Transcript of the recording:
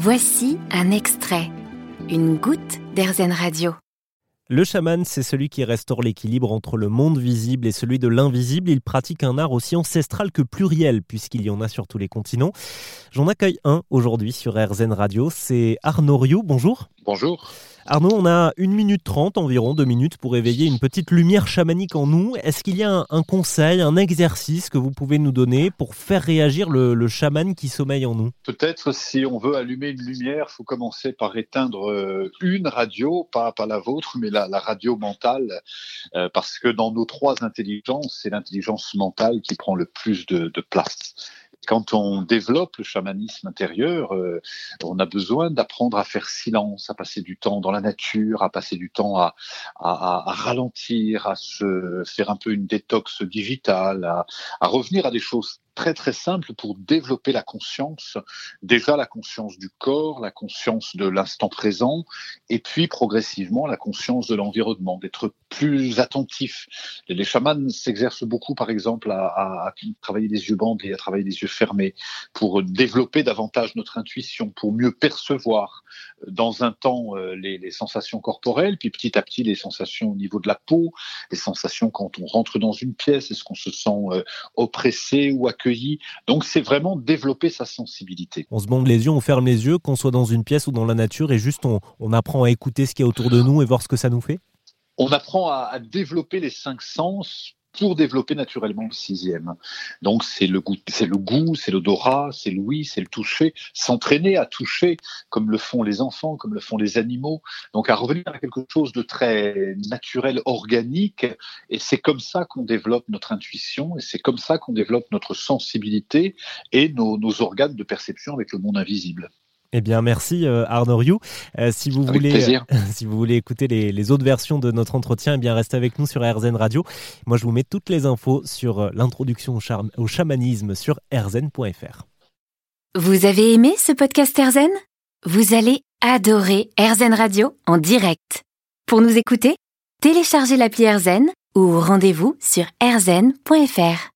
Voici un extrait, une goutte d'Airzen Radio. Le chaman, c'est celui qui restaure l'équilibre entre le monde visible et celui de l'invisible. Il pratique un art aussi ancestral que pluriel, puisqu'il y en a sur tous les continents. J'en accueille un aujourd'hui sur RZN Radio, c'est Arnaud Rioux. Bonjour. Bonjour. Arnaud, on a une minute trente, environ deux minutes, pour éveiller une petite lumière chamanique en nous. Est-ce qu'il y a un, conseil, un exercice que vous pouvez nous donner pour faire réagir le, chaman qui sommeille en nous? Peut-être si on veut allumer une lumière, il faut commencer par éteindre euh, une radio, pas, la vôtre, mais la, radio mentale, euh, parce que dans nos trois intelligences, c'est l'intelligence mentale qui prend le plus de place quand on développe le chamanisme intérieur, euh, on a besoin d'apprendre à faire silence, à passer du temps dans la nature, à passer du temps à, ralentir, à se faire un peu une détox digitale, à, à revenir à des choses très très simple pour développer la conscience, déjà la conscience du corps, la conscience de l'instant présent, et puis progressivement la conscience de l'environnement, d'être plus attentif. Les chamans s'exercent beaucoup, par exemple, à, travailler les yeux bandés, à travailler les yeux fermés, pour développer davantage notre intuition, pour mieux percevoir dans un temps euh, les, les sensations corporelles, puis petit à petit les sensations au niveau de la peau, les sensations quand on rentre dans une pièce, est-ce qu'on se sent euh, oppressé ou accueilli donc c'est vraiment développer sa sensibilité. On se bande les yeux, on ferme les yeux, qu'on soit dans une pièce ou dans la nature, et juste on, apprend à écouter ce qui est autour de nous et voir ce que ça nous fait? On apprend à, développer les cinq sens pour développer naturellement le sixième. Donc c'est le goût, c'est le goût, c'est l'odorat, c'est l'ouïe, c'est le toucher, s'entraîner à toucher comme le font les enfants, comme le font les animaux. Donc à revenir à quelque chose de très naturel, organique, et c'est comme ça qu'on développe notre intuition, et c'est comme ça qu'on développe notre sensibilité et nos, nos organes de perception avec le monde invisible. Eh bien, merci euh, Arnaud Rioux. Euh, si vous voulez, euh, si vous voulez écouter les, autres versions de notre entretien, eh bien restez avec nous sur RZN Radio. Moi, je vous mets toutes les infos sur l'introduction au, au, chamanisme sur rzn.fr. Vous avez aimé ce podcast RZN Vous allez adorer RZN Radio en direct. Pour nous écouter, téléchargez l'appli RZN ou rendez-vous sur rzn.fr.